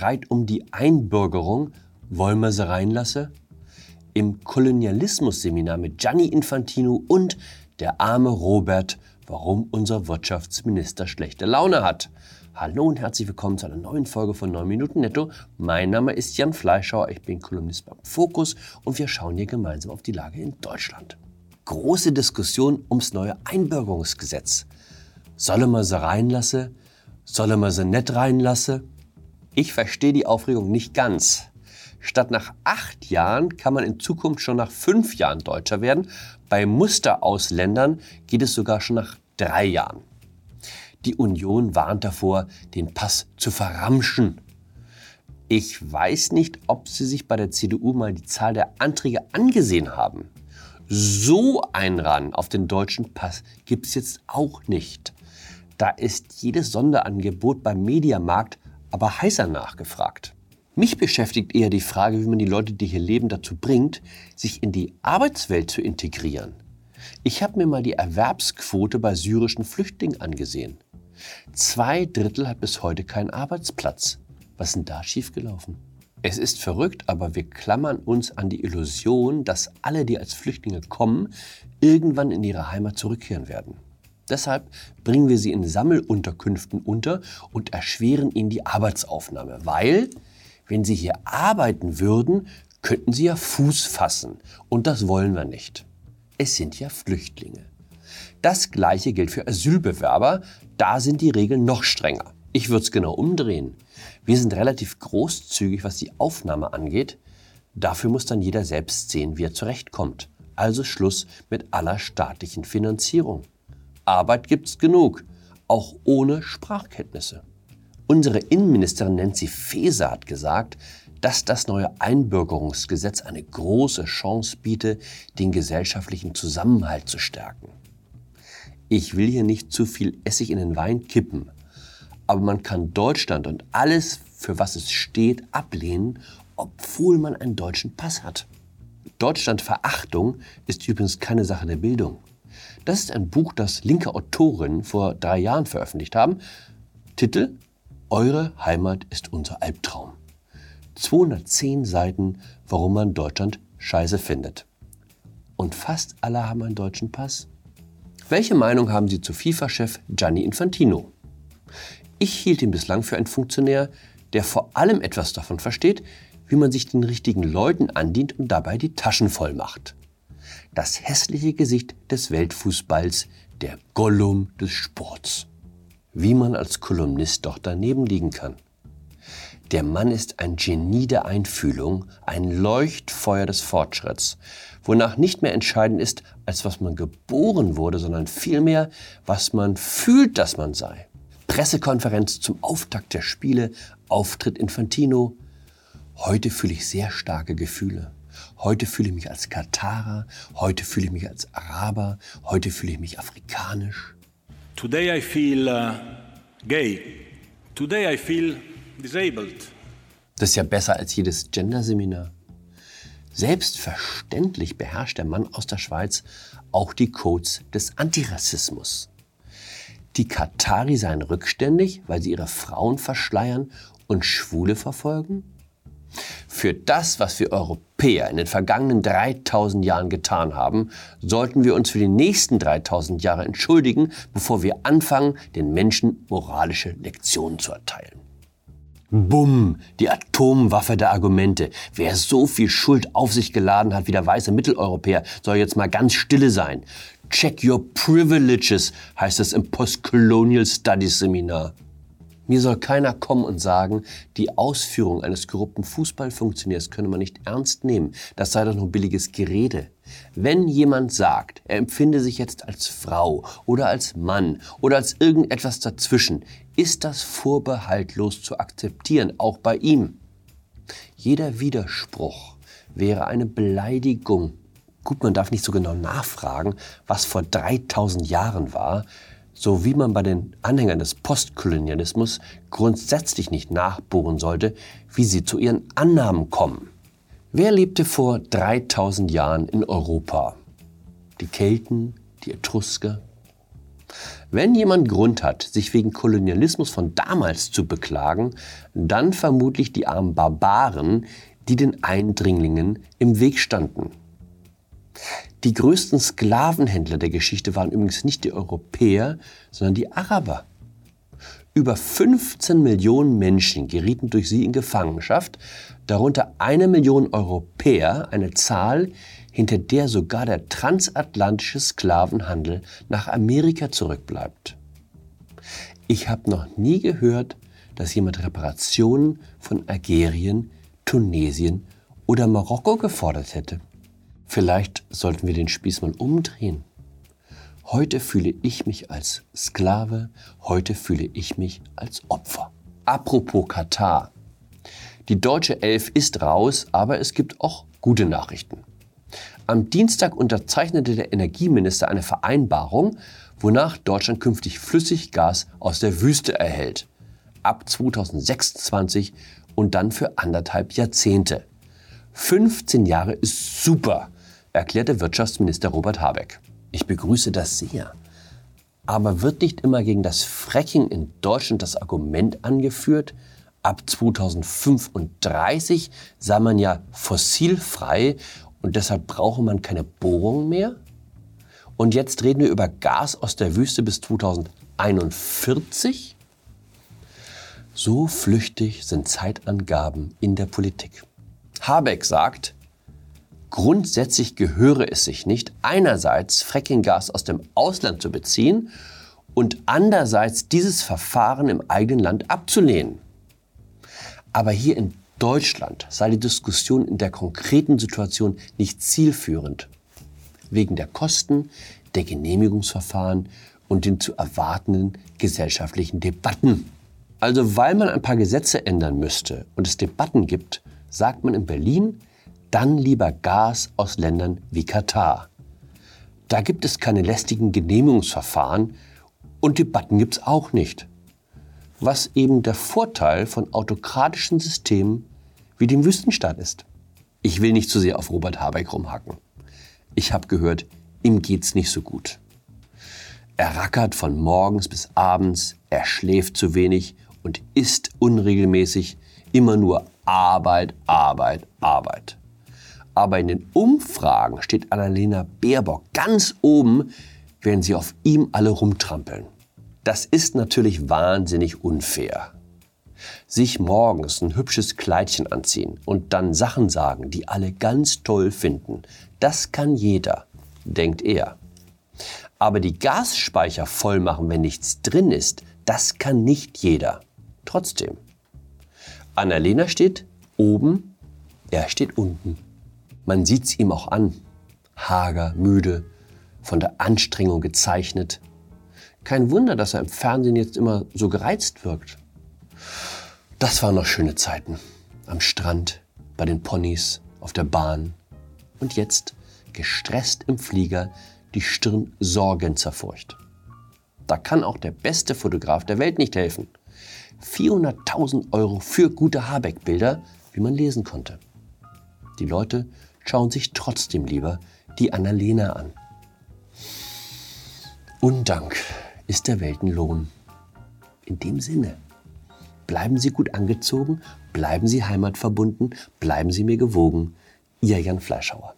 Streit um die Einbürgerung, wollen wir sie reinlassen? Im Kolonialismus-Seminar mit Gianni Infantino und der arme Robert, warum unser Wirtschaftsminister schlechte Laune hat. Hallo und herzlich willkommen zu einer neuen Folge von 9 Minuten Netto. Mein Name ist Jan Fleischauer, ich bin Kolumnist beim Fokus und wir schauen hier gemeinsam auf die Lage in Deutschland. Große Diskussion ums neue Einbürgerungsgesetz. Solle man sie reinlassen? Solle man sie nicht reinlassen? Ich verstehe die Aufregung nicht ganz. Statt nach acht Jahren kann man in Zukunft schon nach fünf Jahren Deutscher werden. Bei Musterausländern geht es sogar schon nach drei Jahren. Die Union warnt davor, den Pass zu verramschen. Ich weiß nicht, ob Sie sich bei der CDU mal die Zahl der Anträge angesehen haben. So ein Ran auf den deutschen Pass gibt es jetzt auch nicht. Da ist jedes Sonderangebot beim Mediamarkt aber heißer nachgefragt. Mich beschäftigt eher die Frage, wie man die Leute, die hier leben, dazu bringt, sich in die Arbeitswelt zu integrieren. Ich habe mir mal die Erwerbsquote bei syrischen Flüchtlingen angesehen. Zwei Drittel hat bis heute keinen Arbeitsplatz. Was ist denn da schiefgelaufen? Es ist verrückt, aber wir klammern uns an die Illusion, dass alle, die als Flüchtlinge kommen, irgendwann in ihre Heimat zurückkehren werden. Deshalb bringen wir sie in Sammelunterkünften unter und erschweren ihnen die Arbeitsaufnahme, weil wenn Sie hier arbeiten würden, könnten Sie ja Fuß fassen. Und das wollen wir nicht. Es sind ja Flüchtlinge. Das Gleiche gilt für Asylbewerber. Da sind die Regeln noch strenger. Ich würde es genau umdrehen. Wir sind relativ großzügig, was die Aufnahme angeht. Dafür muss dann jeder selbst sehen, wie er zurechtkommt. Also Schluss mit aller staatlichen Finanzierung. Arbeit gibt's genug, auch ohne Sprachkenntnisse. Unsere Innenministerin Nancy Faeser hat gesagt, dass das neue Einbürgerungsgesetz eine große Chance biete, den gesellschaftlichen Zusammenhalt zu stärken. Ich will hier nicht zu viel Essig in den Wein kippen, aber man kann Deutschland und alles, für was es steht, ablehnen, obwohl man einen deutschen Pass hat. Deutschlandverachtung ist übrigens keine Sache der Bildung. Das ist ein Buch, das linke Autorinnen vor drei Jahren veröffentlicht haben. Titel eure Heimat ist unser Albtraum. 210 Seiten, warum man Deutschland scheiße findet. Und fast alle haben einen deutschen Pass. Welche Meinung haben Sie zu FIFA-Chef Gianni Infantino? Ich hielt ihn bislang für einen Funktionär, der vor allem etwas davon versteht, wie man sich den richtigen Leuten andient und dabei die Taschen voll macht. Das hässliche Gesicht des Weltfußballs, der Gollum des Sports wie man als Kolumnist doch daneben liegen kann. Der Mann ist ein Genie der Einfühlung, ein Leuchtfeuer des Fortschritts, wonach nicht mehr entscheidend ist, als was man geboren wurde, sondern vielmehr, was man fühlt, dass man sei. Pressekonferenz zum Auftakt der Spiele, Auftritt Infantino. Heute fühle ich sehr starke Gefühle. Heute fühle ich mich als Katarer, heute fühle ich mich als Araber, heute fühle ich mich afrikanisch. Today I feel uh, gay. Today I feel disabled. Das ist ja besser als jedes Genderseminar. Selbstverständlich beherrscht der Mann aus der Schweiz auch die Codes des Antirassismus. Die Katari seien rückständig, weil sie ihre Frauen verschleiern und Schwule verfolgen? Für das, was wir Europäer in den vergangenen 3000 Jahren getan haben, sollten wir uns für die nächsten 3000 Jahre entschuldigen, bevor wir anfangen, den Menschen moralische Lektionen zu erteilen. Bumm, die Atomwaffe der Argumente. Wer so viel Schuld auf sich geladen hat wie der weiße Mitteleuropäer, soll jetzt mal ganz stille sein. Check your privileges, heißt es im Postcolonial Studies Seminar. Mir soll keiner kommen und sagen, die Ausführung eines korrupten Fußballfunktionärs könne man nicht ernst nehmen. Das sei doch nur billiges Gerede. Wenn jemand sagt, er empfinde sich jetzt als Frau oder als Mann oder als irgendetwas dazwischen, ist das vorbehaltlos zu akzeptieren, auch bei ihm. Jeder Widerspruch wäre eine Beleidigung. Gut, man darf nicht so genau nachfragen, was vor 3000 Jahren war, so wie man bei den Anhängern des Postkolonialismus grundsätzlich nicht nachbohren sollte, wie sie zu ihren Annahmen kommen. Wer lebte vor 3000 Jahren in Europa? Die Kelten, die Etrusker? Wenn jemand Grund hat, sich wegen Kolonialismus von damals zu beklagen, dann vermutlich die armen Barbaren, die den Eindringlingen im Weg standen. Die größten Sklavenhändler der Geschichte waren übrigens nicht die Europäer, sondern die Araber. Über 15 Millionen Menschen gerieten durch sie in Gefangenschaft, darunter eine Million Europäer, eine Zahl, hinter der sogar der transatlantische Sklavenhandel nach Amerika zurückbleibt. Ich habe noch nie gehört, dass jemand Reparationen von Algerien, Tunesien oder Marokko gefordert hätte. Vielleicht sollten wir den Spieß mal umdrehen. Heute fühle ich mich als Sklave, heute fühle ich mich als Opfer. Apropos Katar. Die deutsche Elf ist raus, aber es gibt auch gute Nachrichten. Am Dienstag unterzeichnete der Energieminister eine Vereinbarung, wonach Deutschland künftig Flüssiggas aus der Wüste erhält. Ab 2026 und dann für anderthalb Jahrzehnte. 15 Jahre ist super erklärte Wirtschaftsminister Robert Habeck. Ich begrüße das sehr. Aber wird nicht immer gegen das Fracking in Deutschland das Argument angeführt, ab 2035 sei man ja fossilfrei und deshalb brauche man keine Bohrung mehr? Und jetzt reden wir über Gas aus der Wüste bis 2041? So flüchtig sind Zeitangaben in der Politik. Habeck sagt, Grundsätzlich gehöre es sich nicht, einerseits Frackinggas aus dem Ausland zu beziehen und andererseits dieses Verfahren im eigenen Land abzulehnen. Aber hier in Deutschland sei die Diskussion in der konkreten Situation nicht zielführend. Wegen der Kosten, der Genehmigungsverfahren und den zu erwartenden gesellschaftlichen Debatten. Also weil man ein paar Gesetze ändern müsste und es Debatten gibt, sagt man in Berlin, dann lieber Gas aus Ländern wie Katar. Da gibt es keine lästigen Genehmigungsverfahren und Debatten gibt es auch nicht. Was eben der Vorteil von autokratischen Systemen wie dem Wüstenstaat ist. Ich will nicht zu sehr auf Robert Habeck rumhacken. Ich habe gehört, ihm geht's nicht so gut. Er rackert von morgens bis abends, er schläft zu wenig und isst unregelmäßig, immer nur Arbeit, Arbeit, Arbeit. Aber in den Umfragen steht Annalena Baerbock ganz oben, während sie auf ihm alle rumtrampeln. Das ist natürlich wahnsinnig unfair. Sich morgens ein hübsches Kleidchen anziehen und dann Sachen sagen, die alle ganz toll finden, das kann jeder, denkt er. Aber die Gasspeicher voll machen, wenn nichts drin ist, das kann nicht jeder. Trotzdem. Annalena steht oben, er steht unten. Man sieht's ihm auch an. Hager, müde, von der Anstrengung gezeichnet. Kein Wunder, dass er im Fernsehen jetzt immer so gereizt wirkt. Das waren noch schöne Zeiten. Am Strand, bei den Ponys, auf der Bahn. Und jetzt, gestresst im Flieger, die Stirn sorgend zerfurcht. Da kann auch der beste Fotograf der Welt nicht helfen. 400.000 Euro für gute Habeck-Bilder, wie man lesen konnte. Die Leute schauen sich trotzdem lieber die Annalena an. Undank ist der Weltenlohn. In dem Sinne, bleiben Sie gut angezogen, bleiben Sie heimatverbunden, bleiben Sie mir gewogen. Ihr Jan Fleischhauer.